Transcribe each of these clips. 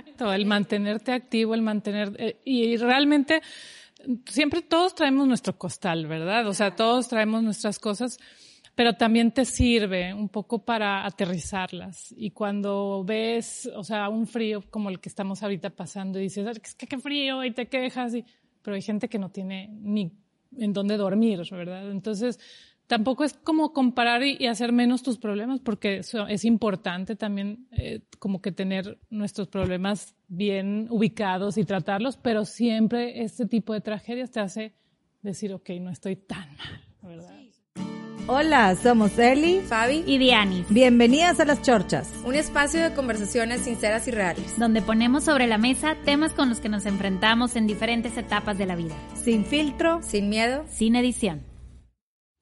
Exacto, el mantenerte activo, el mantener, eh, y realmente siempre todos traemos nuestro costal, ¿verdad? O sea, todos traemos nuestras cosas, pero también te sirve un poco para aterrizarlas. Y cuando ves, o sea, un frío como el que estamos ahorita pasando y dices, es que qué frío y te quejas, y, pero hay gente que no tiene ni en dónde dormir, ¿verdad? Entonces, tampoco es como comparar y, hacer menos tus problemas, porque es importante también eh, como que tener nuestros problemas bien ubicados y tratarlos, pero siempre este tipo de tragedias te hace decir, ok, no estoy tan mal, ¿verdad? Hola, somos Eli, Fabi y Dianis. Bienvenidas a Las Chorchas. Un espacio de conversaciones sinceras y reales. Donde ponemos sobre la mesa temas con los que nos enfrentamos en diferentes etapas de la vida. Sin filtro, sin miedo, sin edición.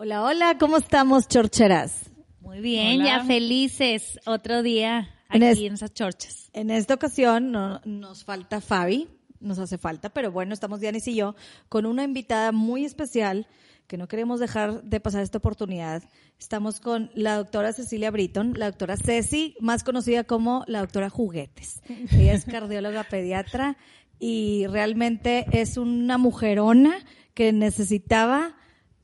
Hola, hola, ¿cómo estamos, chorcheras? Muy bien, ya felices. Otro día aquí en, esas chorchas. En esta ocasión no, nos falta Fabi, nos hace falta, pero bueno, estamos Dianis y yo con una invitada muy especial que no queremos dejar de pasar esta oportunidad. Estamos con la doctora Cecilia Britton, la doctora Ceci, más conocida como la doctora Juguetes. Ella es cardióloga pediatra y realmente es una mujerona que necesitaba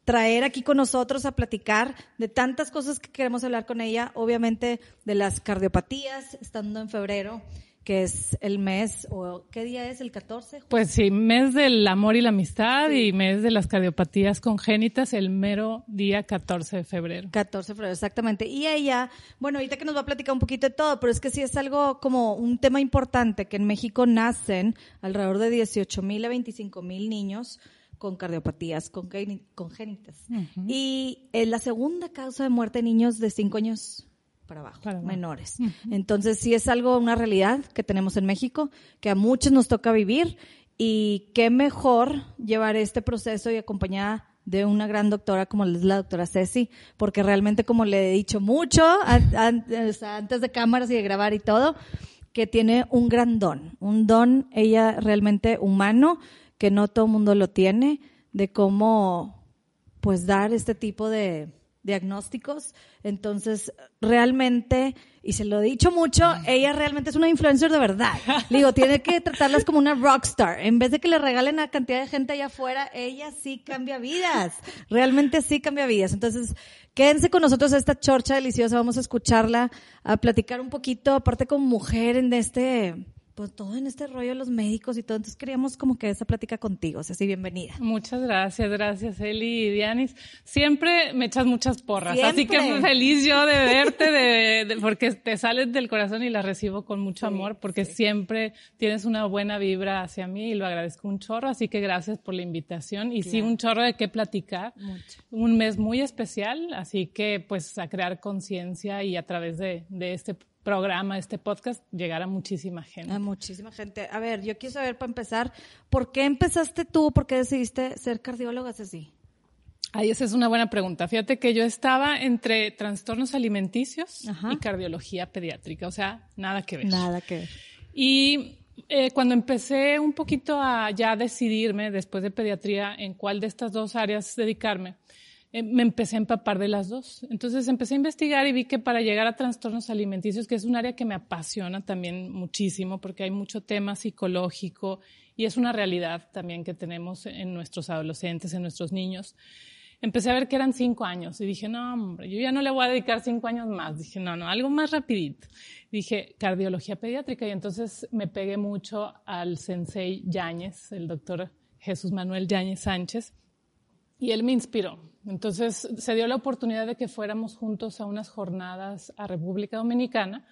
traer aquí con nosotros a platicar de tantas cosas que queremos hablar con ella, obviamente de las cardiopatías, estando en febrero, que es el mes, o ¿qué día es? ¿El 14? Pues sí, mes del amor y la amistad y mes de las cardiopatías congénitas, el mero día 14 de febrero. 14 de febrero, exactamente. Y ella, bueno, ahorita que nos va a platicar un poquito de todo, pero es que sí es algo como un tema importante, que en México nacen alrededor de 18 mil a 25 mil niños con cardiopatías congénitas. Y es la segunda causa de muerte de niños de 5 años para abajo, menores. Entonces sí es algo, una realidad que tenemos en México, que a muchos nos toca vivir y qué mejor llevar este proceso y acompañada de una gran doctora como es la doctora Ceci, porque realmente como le he dicho mucho antes de cámaras y de grabar y todo, que tiene un gran don, un don ella realmente humano, que no todo el mundo lo tiene, de cómo pues dar este tipo de diagnósticos. Entonces, realmente, y se lo he dicho mucho, ella realmente es una influencer de verdad. Digo, tiene que tratarlas como una rockstar. En vez de que le regalen a cantidad de gente allá afuera, ella sí cambia vidas. Realmente sí cambia vidas. Entonces, quédense con nosotros a esta chorcha deliciosa. Vamos a escucharla, a platicar un poquito, aparte como mujer en este pues todo en este rollo de los médicos y todo. Entonces queríamos como que esa plática contigo, o sea, sí, bienvenida. Muchas gracias, gracias Eli y Dianis. Siempre me echas muchas porras, así que feliz yo de verte, de, porque te sales del corazón y la recibo con mucho amor, porque siempre tienes una buena vibra hacia mí y lo agradezco un chorro, así que gracias por la invitación y sí, un chorro de qué platicar. Mucho. Un mes muy especial, así que pues a crear conciencia y a través de, de este programa, este podcast, llegar a muchísima gente. A muchísima gente. A ver, yo quiero saber para empezar, ¿por qué empezaste tú? ¿Por qué decidiste ser cardióloga así? Ay, esa es una buena pregunta. Fíjate que yo estaba entre trastornos alimenticios y cardiología pediátrica, o sea, nada que ver. Nada que ver. Y eh, cuando empecé un poquito a ya decidirme, después de pediatría, en cuál de estas dos áreas dedicarme, eh, me empecé a empapar de las dos. Entonces empecé a investigar y vi que para llegar a trastornos alimenticios, que es un área que me apasiona también muchísimo, porque hay mucho tema psicológico y es una realidad también que tenemos en nuestros adolescentes, en nuestros niños. Empecé a ver que eran cinco años y dije, no, hombre, yo ya no le voy a dedicar cinco años más. Dije, no, no, algo más rapidito. Dije, cardiología pediátrica y entonces me pegué mucho al sensei Yáñez, el doctor Jesús Manuel Yáñez Sánchez, y él me inspiró. Entonces se dio la oportunidad de que fuéramos juntos a unas jornadas a República Dominicana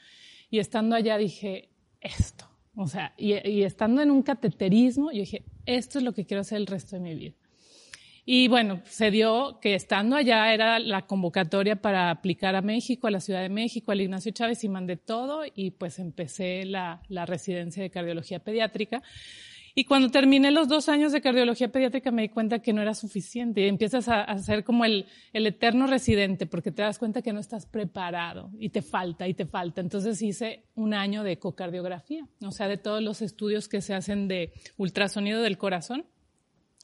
y estando allá dije, esto, o sea, y, estando en un cateterismo, yo dije, esto es lo que quiero hacer el resto de mi vida. Y bueno, se dio que estando allá era la convocatoria para aplicar a México, a la Ciudad de México, al Ignacio Chávez y mandé todo y pues empecé la, la residencia de cardiología pediátrica. Y cuando terminé los dos años de cardiología pediátrica me di cuenta que no era suficiente y empiezas a, ser como el, el, eterno residente porque te das cuenta que no estás preparado y te falta y te falta. Entonces hice un año de ecocardiografía, o sea, de todos los estudios que se hacen de ultrasonido del corazón.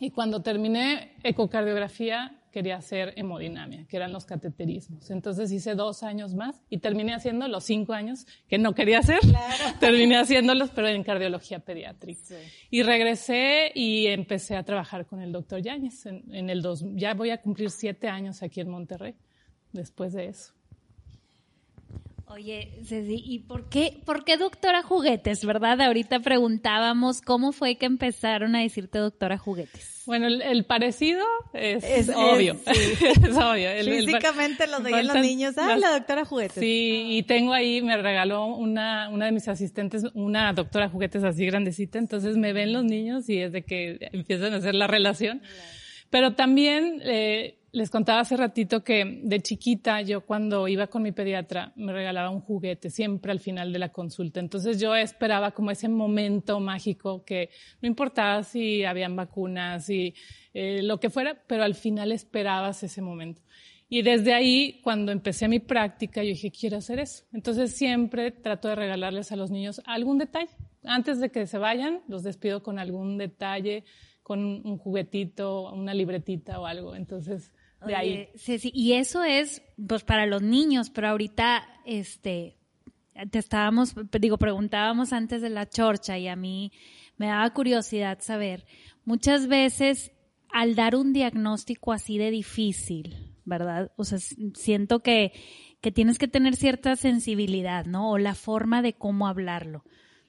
Y cuando terminé ecocardiografía quería hacer hemodinamia, que eran los cateterismos. Entonces hice dos años más y terminé haciendo los cinco años que no quería hacer. terminé haciéndolos, pero en cardiología pediátrica. Y regresé y empecé a trabajar con el doctor Yáñez. En, el dos, ya voy a cumplir siete años aquí en Monterrey, después de eso. Oye, Ceci, ¿y por qué, por qué doctora juguetes, verdad? Ahorita preguntábamos cómo fue que empezaron a decirte doctora juguetes. Bueno, el, parecido es, obvio. Es, obvio. Físicamente lo veían los niños, ah, la doctora juguetes. Sí, y tengo ahí, me regaló una, una de mis asistentes, una doctora juguetes así grandecita, entonces me ven los niños y es de que empiezan a hacer la relación. Pero también eh, les contaba hace ratito que de chiquita yo cuando iba con mi pediatra me regalaba un juguete siempre al final de la consulta. Entonces yo esperaba como ese momento mágico que no importaba si habían vacunas y eh, lo que fuera, pero al final esperabas ese momento. Y desde ahí, cuando empecé mi práctica, yo dije, quiero hacer eso. Entonces siempre trato de regalarles a los niños algún detalle. Antes de que se vayan, los despido con algún detalle, con un juguetito, una libretita o algo. Entonces, y eso es pues para los niños, pero ahorita este te estábamos digo preguntábamos antes de la chorcha y a mí me daba curiosidad saber, muchas veces al dar un diagnóstico así de difícil, ¿verdad? O sea, siento que que tienes que tener cierta sensibilidad, ¿no? O la forma de cómo hablarlo.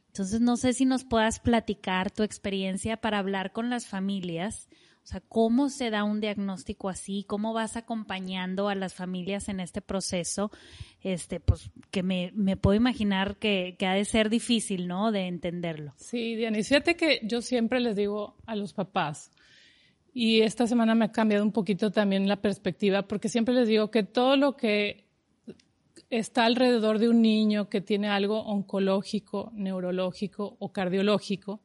Entonces, no sé si nos puedas platicar tu experiencia para hablar con las familias sea, ¿cómo se da un diagnóstico así? ¿Cómo vas acompañando a las familias en este proceso? Este, pues, que me, me puedo imaginar que, que, ha de ser difícil, ¿no? De entenderlo. Sí, Diana, fíjate que yo siempre les digo a los papás, y esta semana me ha cambiado un poquito también la perspectiva, porque siempre les digo que todo lo que está alrededor de un niño que tiene algo oncológico, neurológico o cardiológico,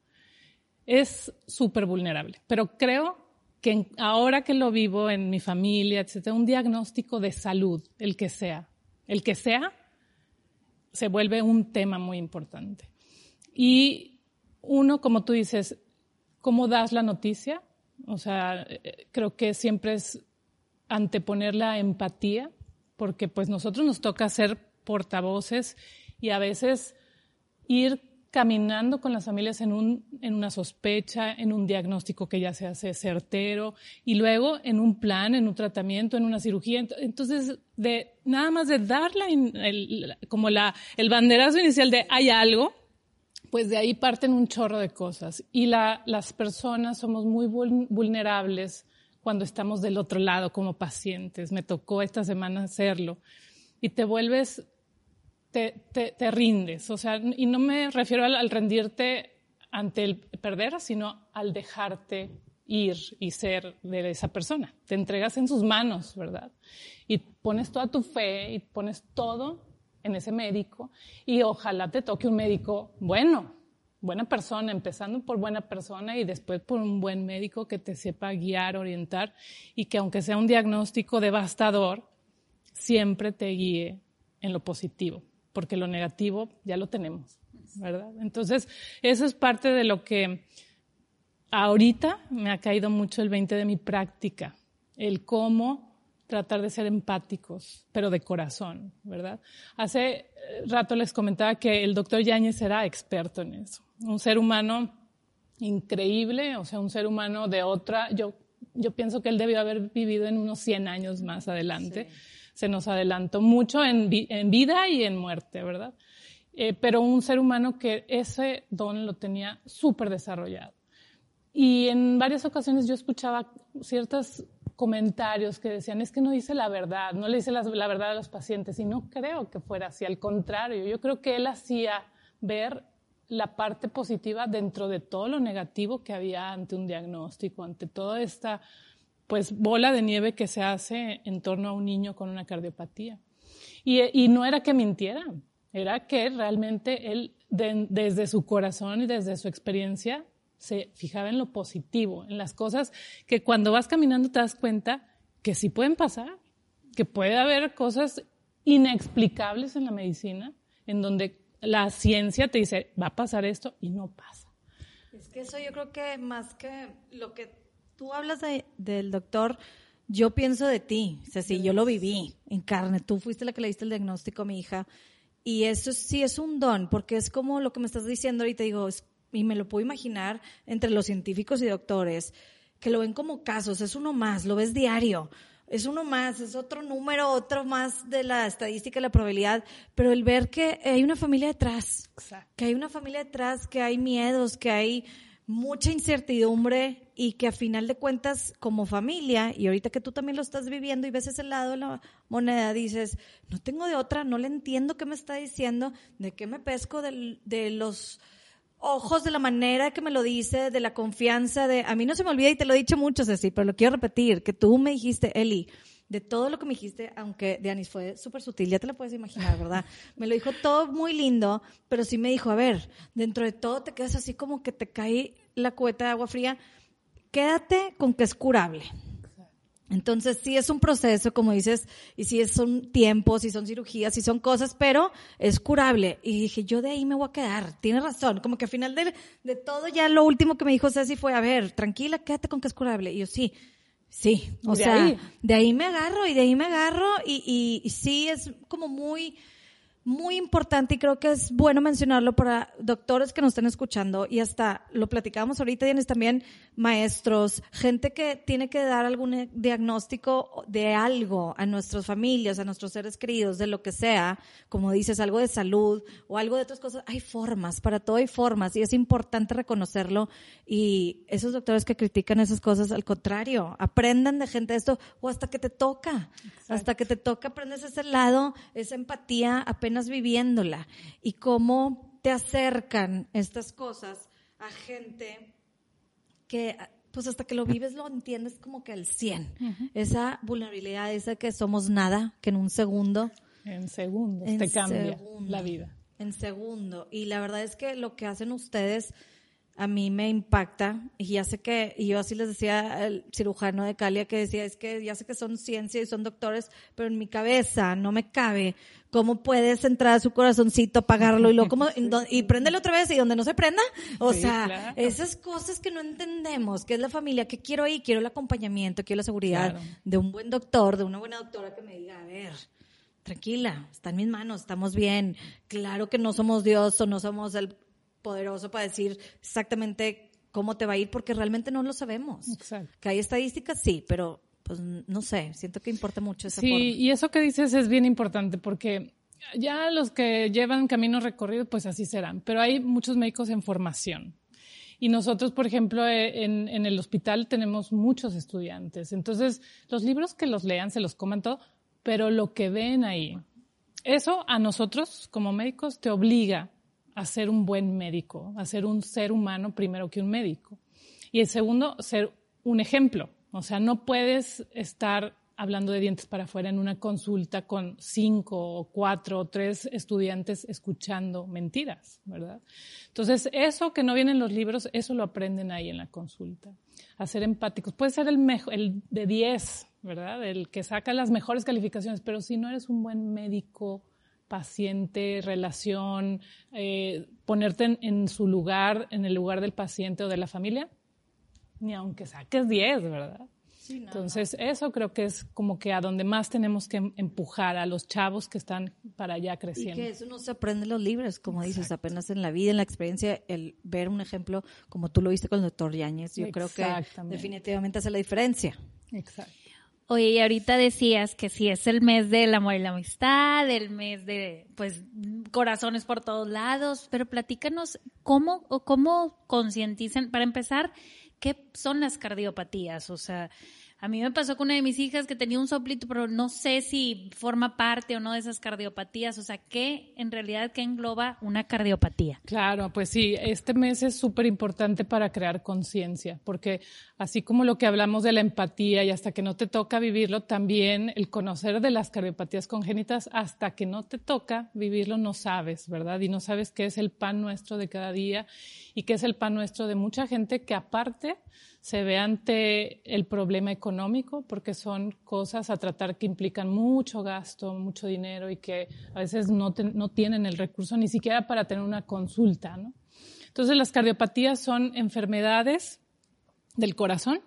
es súper vulnerable. Pero creo que ahora que lo vivo en mi familia, etcétera, un diagnóstico de salud, el que sea, el que sea, se vuelve un tema muy importante. Y uno, como tú dices, ¿cómo das la noticia? O sea, creo que siempre es anteponer la empatía, porque pues nosotros nos toca ser portavoces y a veces ir caminando con las familias en, un, en una sospecha, en un diagnóstico que ya se hace certero y luego en un plan, en un tratamiento, en una cirugía. Entonces, de nada más de darle el, como la, el banderazo inicial de hay algo, pues de ahí parten un chorro de cosas. Y la, las personas somos muy vulnerables cuando estamos del otro lado como pacientes. Me tocó esta semana hacerlo. Y te vuelves te, rindes. O sea, y no me refiero al, rendirte ante el perder, sino al dejarte ir y ser de esa persona. Te entregas en sus manos, ¿verdad? Y pones toda tu fe y pones todo en ese médico y ojalá te toque un médico bueno, buena persona, empezando por buena persona y después por un buen médico que te sepa guiar, orientar y que aunque sea un diagnóstico devastador, siempre te guíe en lo positivo porque lo negativo ya lo tenemos, ¿verdad? Entonces, eso es parte de lo que ahorita me ha caído mucho el 20 de mi práctica, el cómo tratar de ser empáticos, pero de corazón, ¿verdad? Hace eh, rato les comentaba que el doctor Yáñez era experto en eso, un ser humano increíble, o sea, un ser humano de otra, yo, yo pienso que él debió haber vivido en unos 100 años más adelante se nos adelantó mucho en, vida y en muerte, ¿verdad? Eh, pero un ser humano que ese don lo tenía súper desarrollado. Y en varias ocasiones yo escuchaba ciertos comentarios que decían, es que no dice la verdad, no le dice la, la, verdad a los pacientes, y no creo que fuera así, al contrario, yo creo que él hacía ver la parte positiva dentro de todo lo negativo que había ante un diagnóstico, ante toda esta pues bola de nieve que se hace en torno a un niño con una cardiopatía. Y, no era que mintiera, era que realmente él desde su corazón y desde su experiencia se fijaba en lo positivo, en las cosas que cuando vas caminando te das cuenta que sí pueden pasar, que puede haber cosas inexplicables en la medicina, en donde la ciencia te dice, va a pasar esto y no pasa. Es que eso yo creo que más que lo que tú hablas del doctor yo pienso de ti, Ceci, yo lo viví en carne, tú fuiste la que le diste el diagnóstico a mi hija. Y eso sí es un don, porque es como lo que me estás diciendo ahorita, digo, y me lo puedo imaginar entre los científicos y doctores, que lo ven como casos, es uno más, lo ves diario, es uno más, es otro número, otro más de la estadística, la probabilidad, pero el ver que hay una familia detrás, que hay una familia detrás, que hay miedos, que hay mucha incertidumbre y que a final de cuentas como familia, y ahorita que tú también lo estás viviendo y ves ese lado de la moneda, dices, no tengo de otra, no le entiendo qué me está diciendo, de qué me pesco de, de los ojos, de la manera que me lo dice, de la confianza, de, a mí no se me olvida y te lo he dicho mucho, Ceci, pero lo quiero repetir, que tú me dijiste, Eli, de todo lo que me dijiste, aunque Dianis fue súper sutil, ya te lo puedes imaginar, ¿verdad? Me lo dijo todo muy lindo, pero sí me dijo, a ver, dentro de todo te quedas así como que te cae la cueta de agua fría, quédate con que es curable. Entonces sí es un proceso, como dices, y sí son tiempos, y son cirugías, y son cosas, pero es curable. Y dije, yo de ahí me voy a quedar. Tiene razón. Como que al final de, de todo ya lo último que me dijo Ceci fue, a ver, tranquila, quédate con que es curable. Y yo sí, Sí, o sea, de ahí me agarro y de ahí me agarro y, y, sí es como muy muy importante y creo que es bueno mencionarlo para doctores que nos estén escuchando y hasta lo platicábamos ahorita, tienes también maestros, gente que tiene que dar algún diagnóstico de algo a nuestras familias, a nuestros seres queridos, de lo que sea, como dices, algo de salud o algo de otras cosas. Hay formas, para todo hay formas y es importante reconocerlo y esos doctores que critican esas cosas, al contrario, aprendan de gente esto o hasta que te toca, hasta que te toca aprendes ese lado, esa empatía, apenas viviéndola y cómo te acercan estas cosas a gente que pues hasta que lo vives lo entiendes como que al 100. Esa vulnerabilidad, esa que somos nada, que en un segundo... En segundo, te cambia la vida. En segundo. Y la verdad es que lo que hacen ustedes a mí me impacta y ya sé que, y yo así les decía al cirujano de Calia que decía, es que ya sé que son ciencia y son doctores, pero en mi cabeza no me cabe cómo puedes entrar a su corazoncito, apagarlo y luego como, y préndelo otra vez y donde no se prenda. O sea, esas cosas que no entendemos, que es la familia, que quiero ahí, quiero el acompañamiento, quiero la seguridad de un buen doctor, de una buena doctora que me diga, a ver, tranquila, está en mis manos, estamos bien. Claro que no somos Dios o no somos el poderoso para decir exactamente cómo te va a ir porque realmente no lo sabemos. Exacto. Que hay estadísticas, sí, pero pues no sé, siento que importa mucho esa sí, y eso que dices es bien importante porque ya los que llevan camino recorrido, pues así serán, pero hay muchos médicos en formación. Y nosotros, por ejemplo, eh, en, en el hospital tenemos muchos estudiantes. Entonces, los libros que los lean, se los coman todo, pero lo que ven ahí, eso a nosotros como médicos te obliga a ser un buen médico, a ser un ser humano primero que un médico. Y el segundo, ser un ejemplo. O sea, no puedes estar hablando de dientes para afuera en una consulta con cinco o cuatro o tres estudiantes escuchando mentiras, ¿verdad? Entonces, eso que no viene en los libros, eso lo aprenden ahí en la consulta. A ser empáticos. Puede ser el, mejor, el de diez, ¿verdad? El que saca las mejores calificaciones, pero si no eres un buen médico, paciente, relación, eh, ponerte en, su lugar, en el lugar del paciente o de la familia, ni aunque saques 10, ¿verdad? Entonces, eso creo que es como que a donde más tenemos que empujar a los chavos que están para allá creciendo. Y que eso no se aprende en los libros, como dices, apenas en la vida, en la experiencia, el ver un ejemplo como tú lo viste con el doctor Yáñez, yo creo que definitivamente hace la diferencia. Exacto. Oye, y ahorita decías que si es el mes del amor y la amistad, el mes de, pues, corazones por todos lados, pero platícanos cómo o cómo concientizan, para empezar, qué son las cardiopatías, o sea, a mí me pasó con una de mis hijas que tenía un soplito, pero no sé si forma parte o no de esas cardiopatías. O sea, ¿qué en realidad qué engloba una cardiopatía? Claro, pues sí, este mes es súper importante para crear conciencia, porque así como lo que hablamos de la empatía y hasta que no te toca vivirlo, también el conocer de las cardiopatías congénitas, hasta que no te toca vivirlo, no sabes, ¿verdad? Y no sabes qué es el pan nuestro de cada día y qué es el pan nuestro de mucha gente que aparte se ve ante el problema económico porque son cosas a tratar que implican mucho gasto, mucho dinero y que a veces no, no tienen el recurso ni siquiera para tener una consulta. ¿no? Entonces las cardiopatías son enfermedades del corazón.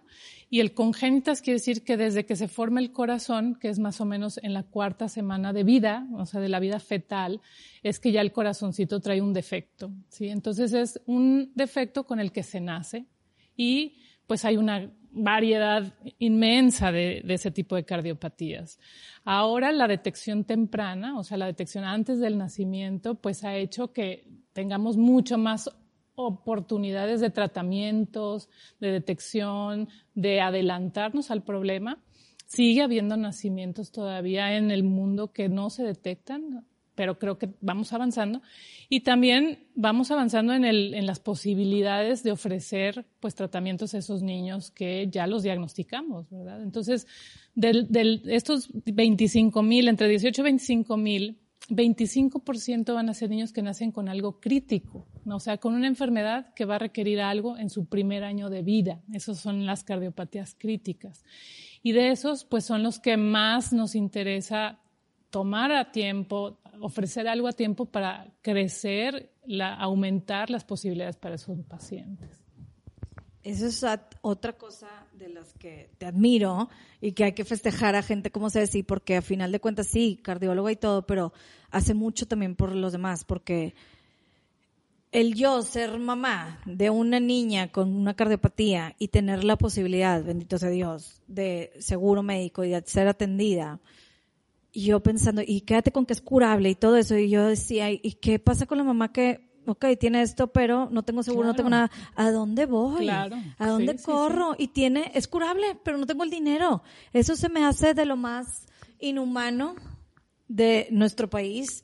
Y el congénitas quiere decir que desde que se forma el corazón, que es más o menos en la cuarta semana de vida, o sea, de la vida fetal, es que ya el corazoncito trae un defecto, ¿sí? Entonces es un defecto con el que se nace y pues hay una variedad inmensa de, ese tipo de cardiopatías. Ahora la detección temprana, o sea, la detección antes del nacimiento, pues ha hecho que tengamos mucho más oportunidades de tratamientos, de detección, de adelantarnos al problema. Sigue habiendo nacimientos todavía en el mundo que no se detectan, pero creo que vamos avanzando. Y también vamos avanzando en, las posibilidades de ofrecer pues, tratamientos a esos niños que ya los diagnosticamos, ¿verdad? Entonces, de estos 25 mil, entre 18 y 25 mil, 25% van a ser niños que nacen con algo crítico, o sea, con una enfermedad que va a requerir algo en su primer año de vida. Esas son las cardiopatías críticas. Y de esos, pues son los que más nos interesa tomar a tiempo, ofrecer algo a tiempo para crecer, aumentar las posibilidades para esos pacientes. Eso es otra cosa de las que te admiro y que hay que festejar a gente como Ceci, porque a final de cuentas sí, cardióloga y todo, pero hace mucho también por los demás, porque el yo ser mamá de una niña con una cardiopatía y tener la posibilidad, bendito sea Dios, de seguro médico y de ser atendida, y yo pensando, y quédate con que es curable y todo eso, y yo decía, ¿y qué pasa con la mamá que ok, tiene esto, pero no tengo seguro, no tengo nada. ¿A dónde voy? ¿A dónde corro? Y tiene, es curable, pero no tengo el dinero. Eso se me hace de lo más inhumano de nuestro país.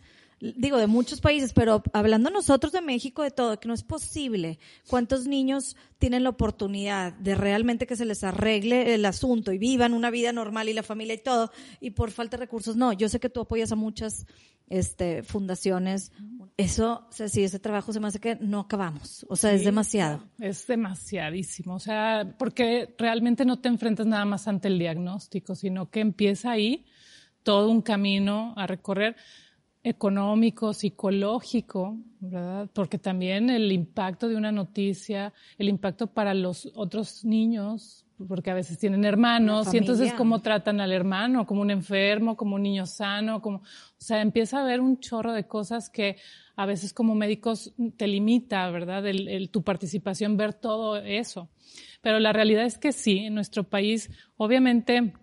Digo, de muchos países, pero hablando nosotros de México, de todo, que no es posible. ¿Cuántos niños tienen la oportunidad de realmente que se les arregle el asunto y vivan una vida normal y la familia y todo, y por falta de recursos? No, yo sé que tú apoyas a muchas este, fundaciones. Eso, o sea, si ese trabajo se me hace que no acabamos. O sea, es demasiado. Es demasiadísimo. O sea, porque realmente no te enfrentas nada más ante el diagnóstico, sino que empieza ahí todo un camino a recorrer económico, psicológico, ¿verdad? Porque también el impacto de una noticia, el impacto para los otros niños, porque a veces tienen hermanos y entonces cómo tratan al hermano, como un enfermo, como un niño sano, como, o sea, empieza a haber un chorro de cosas que a veces como médicos te limita, ¿verdad? El, tu participación, ver todo eso. Pero la realidad es que sí, en nuestro país, obviamente,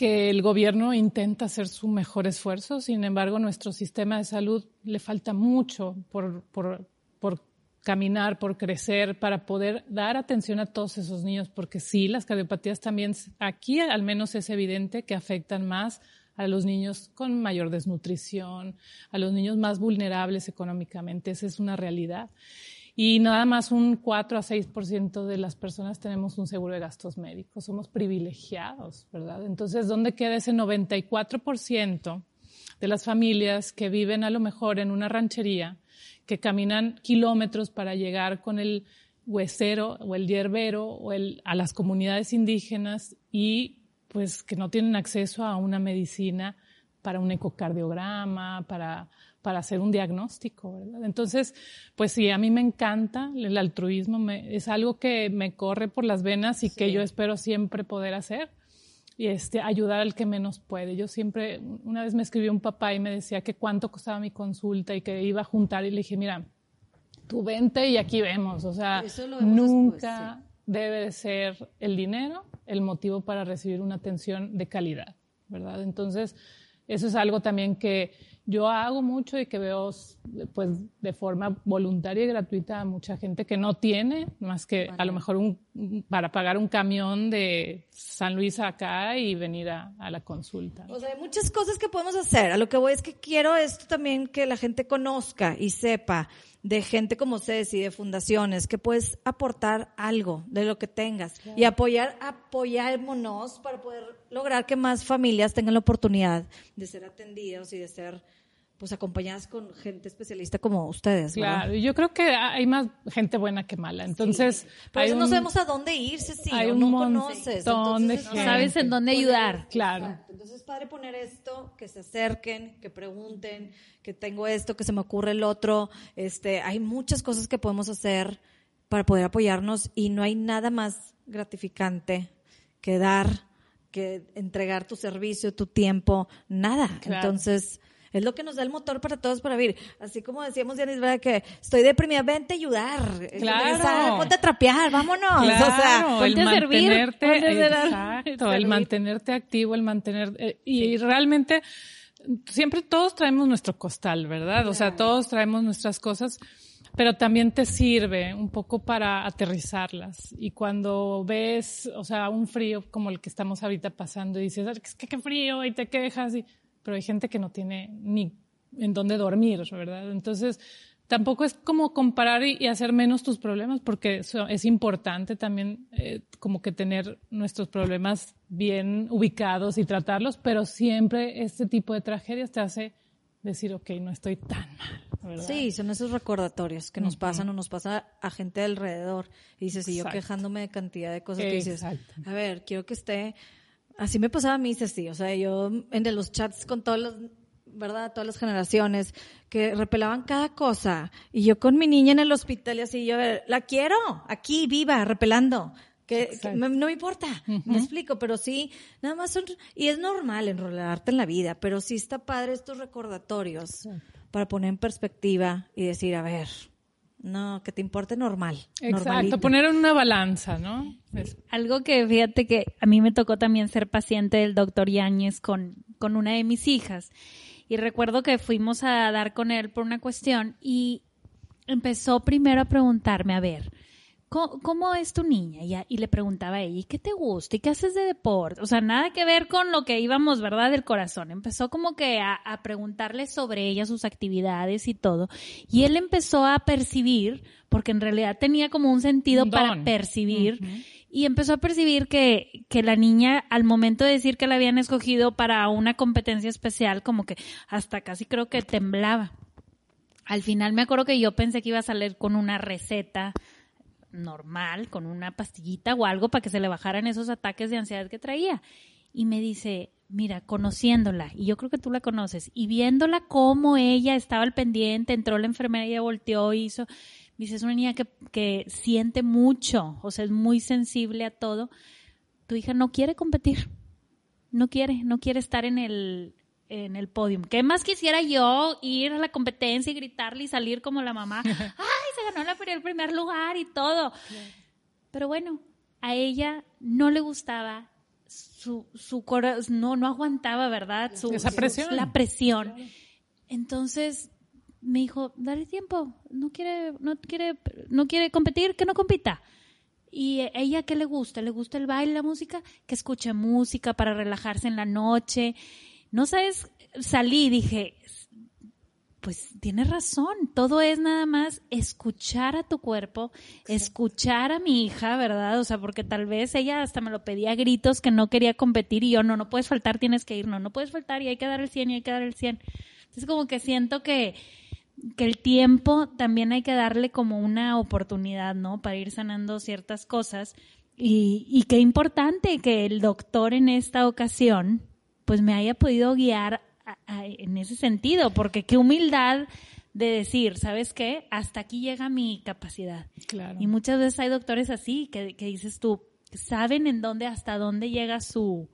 que el gobierno intenta hacer su mejor esfuerzo, sin embargo, nuestro sistema de salud le falta mucho por, por, por caminar, por crecer, para poder dar atención a todos esos niños, porque sí, las cardiopatías también, aquí al menos es evidente que afectan más a los niños con mayor desnutrición, a los niños más vulnerables económicamente, esa es una realidad. Y nada más un 4 a 6% de las personas tenemos un seguro de gastos médicos, somos privilegiados, ¿verdad? Entonces, ¿dónde queda ese 94% de las familias que viven a lo mejor en una ranchería? que caminan kilómetros para llegar con el huesero o el hierbero o el, a las comunidades indígenas y pues que no tienen acceso a una medicina para un ecocardiograma, para, para hacer un diagnóstico, ¿verdad? Entonces, pues sí, a mí me encanta el altruismo, es algo que me corre por las venas y que yo espero siempre poder hacer y este, ayudar al que menos puede. Yo siempre, una vez me escribió un papá y me decía que cuánto costaba mi consulta y que iba a juntar y le dije, mira, tú vente y aquí vemos. O sea, nunca debe de ser el dinero el motivo para recibir una atención de calidad, ¿verdad? Entonces, eso es algo también que yo hago mucho y que veo pues de forma voluntaria y gratuita a mucha gente que no tiene más que a lo mejor un, para pagar un camión de San Luis acá y venir a, a, la consulta. O sea, hay muchas cosas que podemos hacer. A lo que voy es que quiero esto también que la gente conozca y sepa de gente como ustedes y de fundaciones que puedes aportar algo de lo que tengas y apoyar, apoyémonos para poder lograr que más familias tengan la oportunidad de ser atendidos y de ser pues acompañadas con gente especialista como ustedes. Claro, yo creo que hay más gente buena que mala. Entonces, por eso no sabemos a dónde ir, sí, hay un no conoces. Entonces, no sabes en dónde ayudar. Claro. Entonces es padre poner esto, que se acerquen, que pregunten, que tengo esto, que se me ocurre el otro. Este, hay muchas cosas que podemos hacer para poder apoyarnos y no hay nada más gratificante que dar, que entregar tu servicio, tu tiempo, nada. Claro. Entonces, es lo que nos da el motor para todos para vivir. Así como decíamos, Dianis, ¿verdad? Que estoy deprimida, vente a ayudar. Claro. Sal, ponte a trapear, vámonos. Claro, o sea, el ponte a servir, mantenerte, ponte a exacto, el mantenerte activo, el mantener, eh, y realmente siempre todos traemos nuestro costal, ¿verdad? O sea, todos traemos nuestras cosas, pero también te sirve un poco para aterrizarlas. Y cuando ves, o sea, un frío como el que estamos ahorita pasando y dices, "Ay, es que qué frío, y te quejas, y, pero hay gente que no tiene ni en dónde dormir, ¿verdad? Entonces, tampoco es como comparar y, hacer menos tus problemas, porque es importante también eh, como que tener nuestros problemas bien ubicados y tratarlos, pero siempre este tipo de tragedias te hace decir, ok, no estoy tan mal, ¿verdad? Sí, son esos recordatorios que nos pasan o nos pasa a gente alrededor. Y dices, y yo Exacto. quejándome de cantidad de cosas que dices, Exacto. a ver, quiero que esté... Así me pasaba a mí, sí, o sea, yo en los chats con todos los, ¿verdad? Todas las generaciones que repelaban cada cosa. Y yo con mi niña en el hospital y así, yo, la quiero, aquí, viva, repelando. Que, que Exacto. me- no me importa, me explico, pero sí, nada más son, y es normal enrolarte en la vida, pero sí está padre estos recordatorios para poner en perspectiva y decir, a ver, no, que te importe normal. Exacto, normalito. poner en una balanza, ¿no? Es- Algo que fíjate que a mí me tocó también ser paciente del doctor Yáñez con, con una de mis hijas. Y recuerdo que fuimos a dar con él por una cuestión y empezó primero a preguntarme, a ver, ¿cómo, cómo es tu niña? Y, a- y le preguntaba a ella, ¿y qué te gusta? ¿Y qué haces de deporte? O sea, nada que ver con lo que íbamos, ¿verdad? Del corazón. Empezó como que a, a preguntarle sobre ella, sus actividades y todo. Y él empezó a percibir, porque en realidad tenía como un sentido para percibir, y empezó a percibir que, que la niña, al momento de decir que la habían escogido para una competencia especial, como que hasta casi creo que temblaba. Al final me acuerdo que yo pensé que iba a salir con una receta normal, con una pastillita o algo para que se le bajaran esos ataques de ansiedad que traía. Y me dice, mira, conociéndola, y yo creo que tú la conoces, y viéndola cómo ella estaba al pendiente, entró la enfermera ella volteó, hizo, me dice, es una niña que, que siente mucho, o sea, es muy sensible a todo. Tu hija no quiere competir, no quiere, no quiere estar en el, en el podium. ¿Qué más quisiera yo ir a la competencia y gritarle y salir como la mamá? ¡Ay, se ganó la feria el primer lugar y todo! Pero bueno, a ella no le gustaba su, su corazón, no, no aguantaba, ¿verdad? Su, Esa su- presión. la presión. Entonces me dijo, dale tiempo, no quiere, no quiere, no quiere competir, que no compita. Y a ella qué le gusta? ¿Le gusta el baile, la música? Que escuche música para relajarse en la noche. No sabes, salí y dije, pues tienes razón, todo es nada más escuchar a tu cuerpo, escuchar a mi hija, ¿verdad? O sea, porque tal vez ella hasta me lo pedía a gritos que no quería competir y yo, no, no puedes faltar, tienes que ir, no, no puedes faltar y hay que dar el 100 y hay que dar el 100. Entonces como que siento que, que el tiempo también hay que darle como una oportunidad, ¿no? Para ir sanando ciertas cosas. Y, y qué importante que el doctor en esta ocasión, pues me haya podido guiar a- a- en ese sentido, porque qué humildad de decir, ¿sabes qué? Hasta aquí llega mi capacidad. Claro. Y muchas veces hay doctores así, que, que dices tú, saben en dónde, hasta dónde llega su,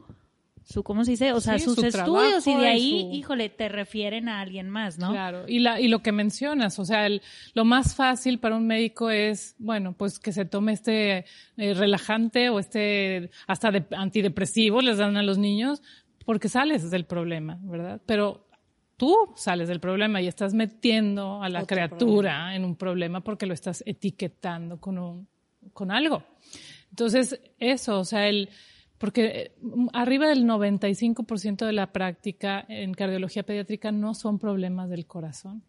su ¿cómo se dice? O sea, Sí, sus su estudios y de y ahí, su- híjole, te refieren a alguien más, ¿no? Claro, y, la, y lo que mencionas, o sea, el, lo más fácil para un médico es, bueno, pues que se tome este eh, relajante o este hasta de, antidepresivo, les dan a los niños, porque sales del problema, ¿verdad? Pero tú sales del problema y estás metiendo a la Otro criatura en un problema porque lo estás etiquetando con, un, con algo. Entonces, eso, o sea, el, porque eh, arriba del 95% de la práctica en cardiología pediátrica no son problemas del corazón.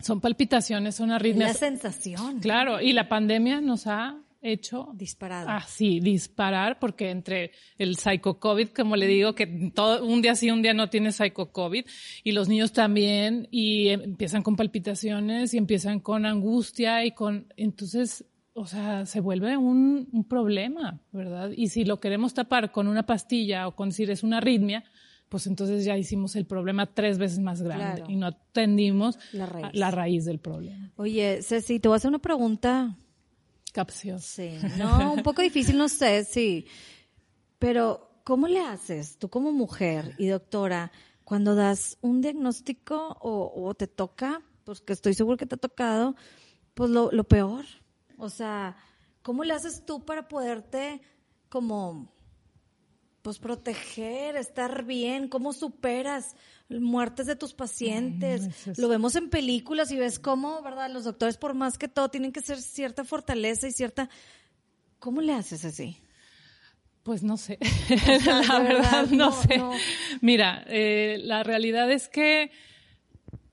Son palpitaciones, son Es la arritmias. sensación Claro, y la pandemia nos ha hecho disparada. así, disparar, porque entre el psycho-COVID, como le digo, que todo, un día sí, un día no tiene psycho-COVID, y los niños también, y em- empiezan con palpitaciones, y empiezan con angustia, y con, entonces, o sea, se vuelve un, un problema, ¿verdad? Y si lo queremos tapar con una pastilla o con decir es una arritmia, pues entonces ya hicimos el problema tres veces más grande Claro. y no atendimos La raíz. la raíz del problema. Oye, Ceci, te voy a hacer una pregunta Sí, no, un poco difícil, no sé, sí. Pero, ¿cómo le haces tú como mujer y doctora cuando das un diagnóstico o, te toca, pues que estoy seguro que te ha tocado, pues lo, lo peor? O sea, ¿cómo le haces tú para poderte como pues proteger, estar bien, cómo superas muertes de tus pacientes. Lo vemos en películas y ves cómo, ¿verdad? Los doctores, por más que todo, tienen que ser cierta fortaleza y cierta... ¿Cómo le haces así? Pues no sé, la verdad no, sé. Mira, eh, la realidad es que,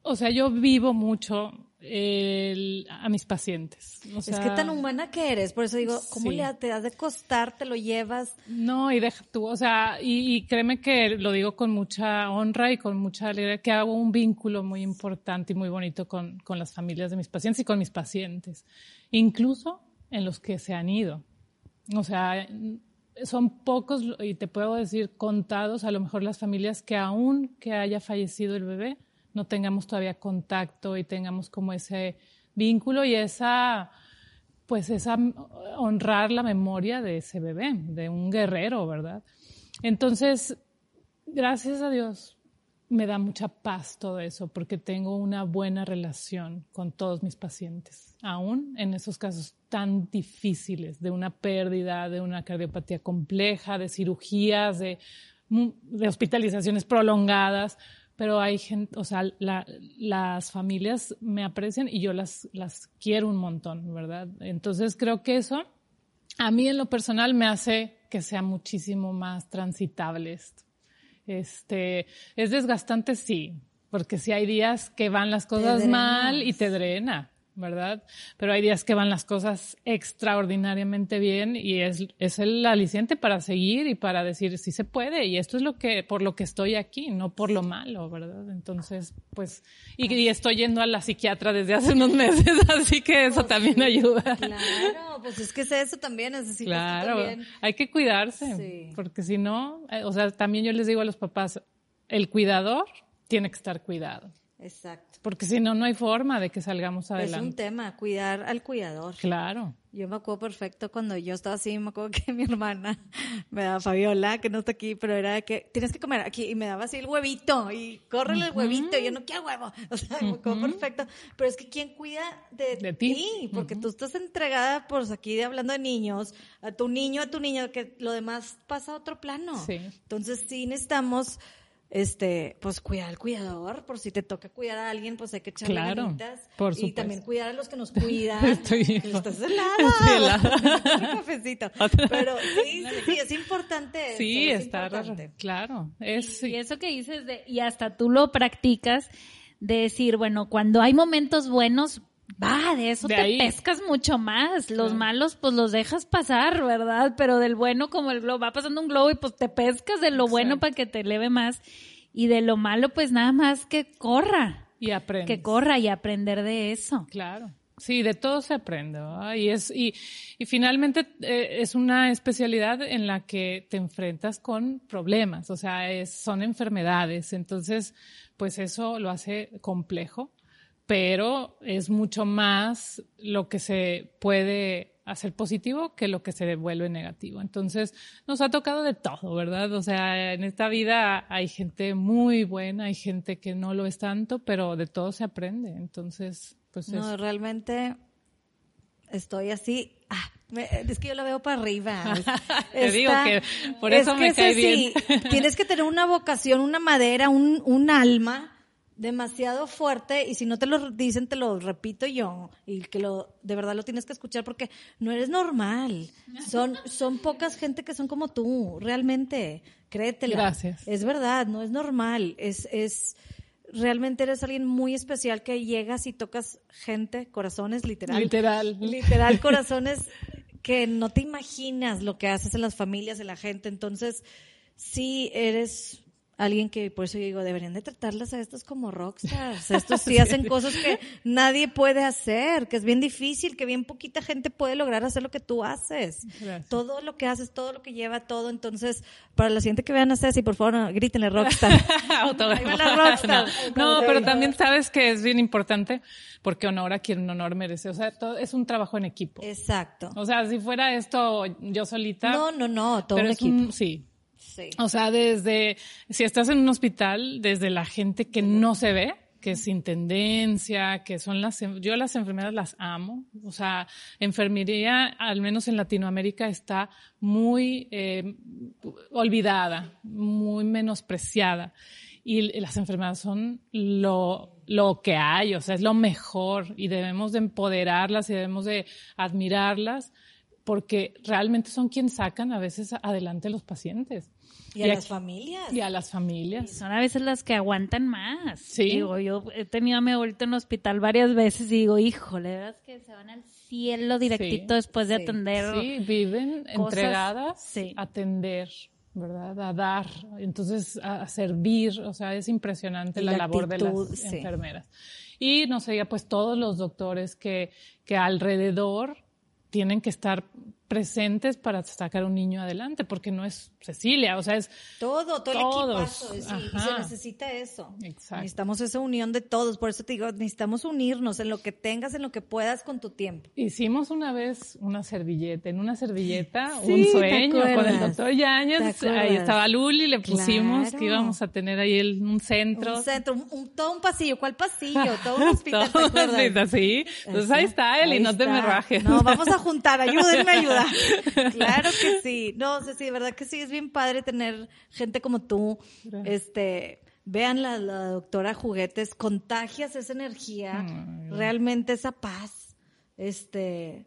o sea, yo vivo mucho a mis pacientes. es que tan humana que eres, por eso digo, ¿cómo le te has de costar, te lo llevas? No, y deja tú, o sea, y, créeme que lo digo con mucha honra y con mucha alegría, que hago un vínculo muy importante y muy bonito con, con las familias de mis pacientes y con mis pacientes, incluso en los que se han ido. O sea, son pocos, y te puedo decir contados, a lo mejor las familias que aún que haya fallecido el bebé, no tengamos todavía contacto y tengamos como ese vínculo y esa, pues esa honrar la memoria de ese bebé, de un guerrero, ¿verdad? Entonces, gracias a Dios, me da mucha paz todo eso porque tengo una buena relación con todos mis pacientes, aún en esos casos tan difíciles de una pérdida, de una cardiopatía compleja, de cirugías, de, de hospitalizaciones prolongadas pero hay gente, o sea, las familias me aprecian y yo las, las quiero un montón, ¿verdad? Entonces creo que eso a mí en lo personal me hace que sea muchísimo más transitable esto. Este, es desgastante, sí, porque si hay días que van las cosas mal y te drena. ¿Verdad? Pero hay días que van las cosas extraordinariamente bien y es, es el aliciente para seguir y para decir sí se puede y esto es lo que, por lo que estoy aquí, no por lo malo, ¿verdad? Entonces, pues, y, estoy yendo a la psiquiatra desde hace unos meses, así que eso también ayuda. Claro, pues es que eso también necesito. Claro, hay que cuidarse, porque si no, eh, o sea, también yo les digo a los papás, el cuidador tiene que estar cuidado. Exacto. Porque si no, no hay forma de que salgamos adelante. Es un tema, cuidar al cuidador. Claro. Yo me acuerdo perfecto cuando yo estaba así, me acuerdo que mi hermana me daba Fabiola, que no está aquí, pero era de que tienes que comer aquí y me daba así el huevito y córrele el huevito y yo no quiero huevo. O sea, me acuerdo perfecto. Pero es que ¿quién cuida de, ti? Porque tú estás entregada, por aquí de hablando de niños, a tu niño, a tu niño, que lo demás pasa a otro plano. Sí. Entonces sí necesitamos este, pues cuidar al cuidador, por si te toca cuidar a alguien, pues hay que echarle claro, ganitas. Por y también cuidar a los que nos cuidan. Estoy, Estás helada. Un cafecito. Pero sí, sí, sí, es importante. Sí, está claro. Es, y, eso que dices de, y hasta tú lo practicas, de decir, bueno, cuando hay momentos buenos, Va, de eso te pescas mucho más. Los malos, pues los dejas pasar, ¿verdad? Pero del bueno, como el globo, va pasando un globo y pues te pescas de lo bueno para que te eleve más. Y de lo malo, pues nada más que corra. Y aprende. Que corra y aprender de eso. Claro. Sí, de todo se aprende. Y, es, y, y finalmente eh, es una especialidad en la que te enfrentas con problemas, o sea, es, son enfermedades. Entonces, pues eso lo hace complejo pero es mucho más lo que se puede hacer positivo que lo que se devuelve negativo. Entonces, nos ha tocado de todo, ¿verdad? O sea, en esta vida hay gente muy buena, hay gente que no lo es tanto, pero de todo se aprende. Entonces, pues No, realmente estoy así, ah, es que yo la veo para arriba. Te digo que por eso me cae bien. tienes que tener una vocación, una madera, un, un alma demasiado fuerte y si no te lo dicen te lo repito yo y que lo de verdad lo tienes que escuchar porque no eres normal. Son son pocas gente que son como tú, realmente. Créetela. Gracias. Es verdad, no es normal, es es realmente eres alguien muy especial que llegas y tocas gente, corazones literal. Literal. Literal corazones que no te imaginas lo que haces en las familias de la gente, entonces sí eres alguien que por eso yo digo, deberían de tratarlas a estos como rockstars. Estos sí hacen cosas que nadie puede hacer, que es bien difícil, que bien poquita gente puede lograr hacer lo que tú haces. Gracias. Todo lo que haces, todo lo que lleva, todo. Entonces, para la siguiente que vean a Ceci, por favor, no, grítenle rockstar. Ahí va la rockstar. No, no, pero también sabes que es bien importante porque honor a quien honor merece. O sea, todo, es un trabajo en equipo. Exacto. O sea, si fuera esto yo solita. No, no, no, todo pero un equipo. un- sí. O sea, desde, si estás en un hospital, desde la gente que no se ve, que es intendencia, que son las, yo las enfermeras las amo. O sea, enfermería, al menos en Latinoamérica, está muy eh, olvidada, muy menospreciada. Y las enfermeras son lo, lo que hay, o sea, es lo mejor y debemos de empoderarlas y debemos de admirarlas porque realmente son quienes sacan a veces adelante a los pacientes. Y a Y las aquí- familias. Y a las familias. Son a veces las que aguantan más. Sí. Digo, yo he tenido a mi abuelita en hospital varias veces y digo, híjole, verdad es que se van al cielo directito Sí, después de sí, atender. Sí, viven cosas, entregadas sí. a atender, ¿verdad? A dar, entonces a, a servir, o sea, es impresionante Y la, la labor de las sí. enfermeras. Y no sé, pues todos los doctores que, que alrededor tienen que estar presentes para sacar un niño adelante, porque no es Cecilia, o sea, es Todo, todo el Todos, equipazo. sí, y se necesita eso. Exacto. Necesitamos esa unión de todos. Por eso te digo, necesitamos unirnos en lo que tengas, en lo que puedas con tu tiempo. Hicimos una vez una servilleta, en una servilleta, Sí, un ¿te sueño con el doctor ¿Te Yáñez. Ahí estaba Luli, le pusimos Claro. que íbamos a tener ahí el- un centro. Un centro, un, un- todo un pasillo. ¿Cuál pasillo? Todo un hospital, ¿te Todo acuerdas? así. Entonces ahí está él y Ahí no te me rajes. No, vamos a juntar, ayúdenme a ayudar. Claro que sí. No, sí, de verdad que sí, es bien padre tener gente como tú. Este, vean la, la doctora Juguetes, contagias esa energía, realmente esa paz. Este,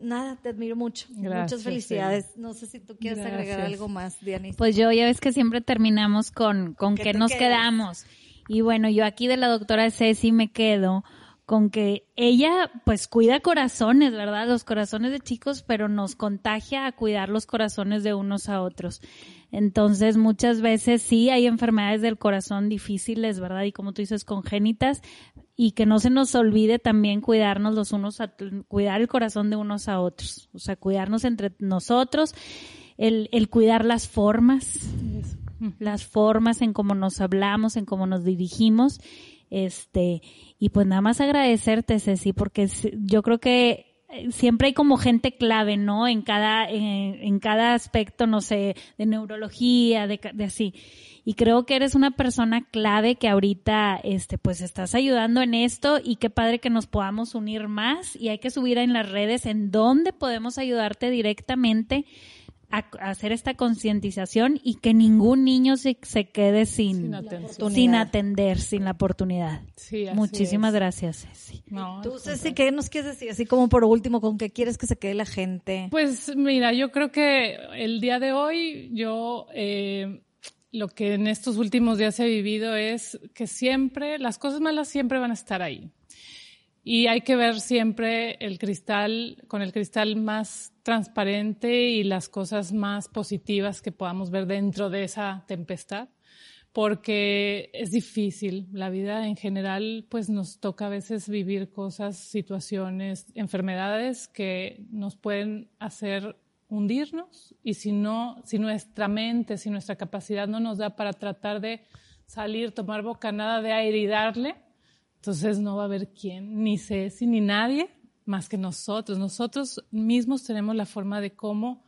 nada, te admiro mucho. Gracias, Muchas felicidades. No sé si tú quieres agregar algo más, Dianis. Pues yo ya ves que siempre terminamos con, con ¿Qué nos quedas? quedamos. Y bueno, yo aquí de la doctora Ceci me quedo con que ella pues cuida corazones, ¿verdad? Los corazones de chicos, pero nos contagia a cuidar los corazones de unos a otros. Entonces, muchas veces sí hay enfermedades del corazón difíciles, ¿verdad? Y como tú dices, congénitas, y que no se nos olvide también cuidarnos los unos a, cuidar el corazón de unos a otros, o sea, cuidarnos entre nosotros, el, el cuidar las formas, las formas en cómo nos hablamos, en cómo nos dirigimos, este, y pues nada más agradecerte, Ceci, porque yo creo que eh, siempre hay como gente clave, ¿no? En cada, en, en cada aspecto, no sé, de neurología, de, de así. Y creo que eres una persona clave que ahorita, este, pues estás ayudando en esto y qué padre que nos podamos unir más y hay que subir en las redes en dónde podemos ayudarte directamente a, a hacer esta concientización y que ningún niño se, se quede sin, Sin sin atender, sin la oportunidad. Sí, así Muchísimas es. gracias, Ceci. No, Tú, Ceci, ¿qué nos quieres decir? Así como por último, ¿con qué quieres que se quede la gente? Pues mira, yo creo que el día de hoy yo eh, lo que en estos últimos días he vivido es que siempre, las cosas malas siempre van a estar ahí. Y hay que ver siempre el cristal, con el cristal más transparente y las cosas más positivas que podamos ver dentro de esa tempestad, porque es difícil. La vida en general, pues nos toca a veces vivir cosas, situaciones, enfermedades que nos pueden hacer hundirnos y si no, si nuestra mente, si nuestra capacidad no nos da para tratar de salir, tomar bocanada de aire y darle, entonces no va a haber quién, ni Ceci, ni nadie más que nosotros. Nosotros mismos tenemos la forma de cómo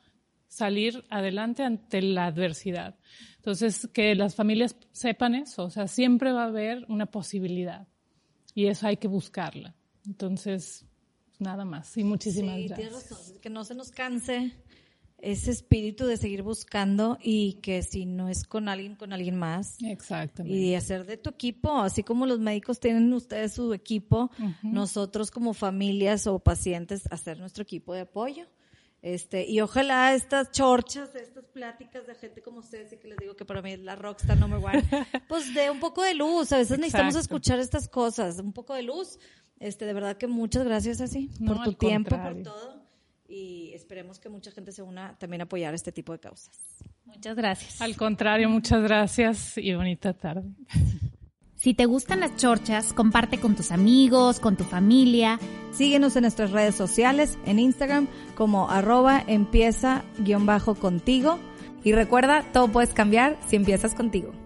salir adelante ante la adversidad. Entonces, que las familias sepan eso, o sea, siempre va a haber una posibilidad y eso hay que buscarla. Entonces, nada más y muchísimas sí, gracias. tienes razón. Que no se nos canse ese espíritu de seguir buscando y que si no es con alguien, con alguien más. Exactamente. Y hacer de tu equipo, así como los médicos tienen ustedes su equipo, nosotros como familias o pacientes, hacer nuestro equipo de apoyo. Este, y ojalá estas chorchas, estas pláticas de gente como Ceci, que les digo que para mí es la rockstar number one, pues de un poco de luz. A veces necesitamos Exacto. escuchar estas cosas, un poco de luz. Este, de verdad que muchas gracias, No, por tu tiempo, por todo. Y esperemos que mucha gente se una también a apoyar este tipo de causas. Muchas gracias. Al contrario, muchas gracias y bonita tarde. Si te gustan las chorchas, comparte con tus amigos, con tu familia. Síguenos en nuestras redes sociales, en Instagram como arroba empieza guion bajo contigo. Y recuerda, todo puedes cambiar si empiezas contigo.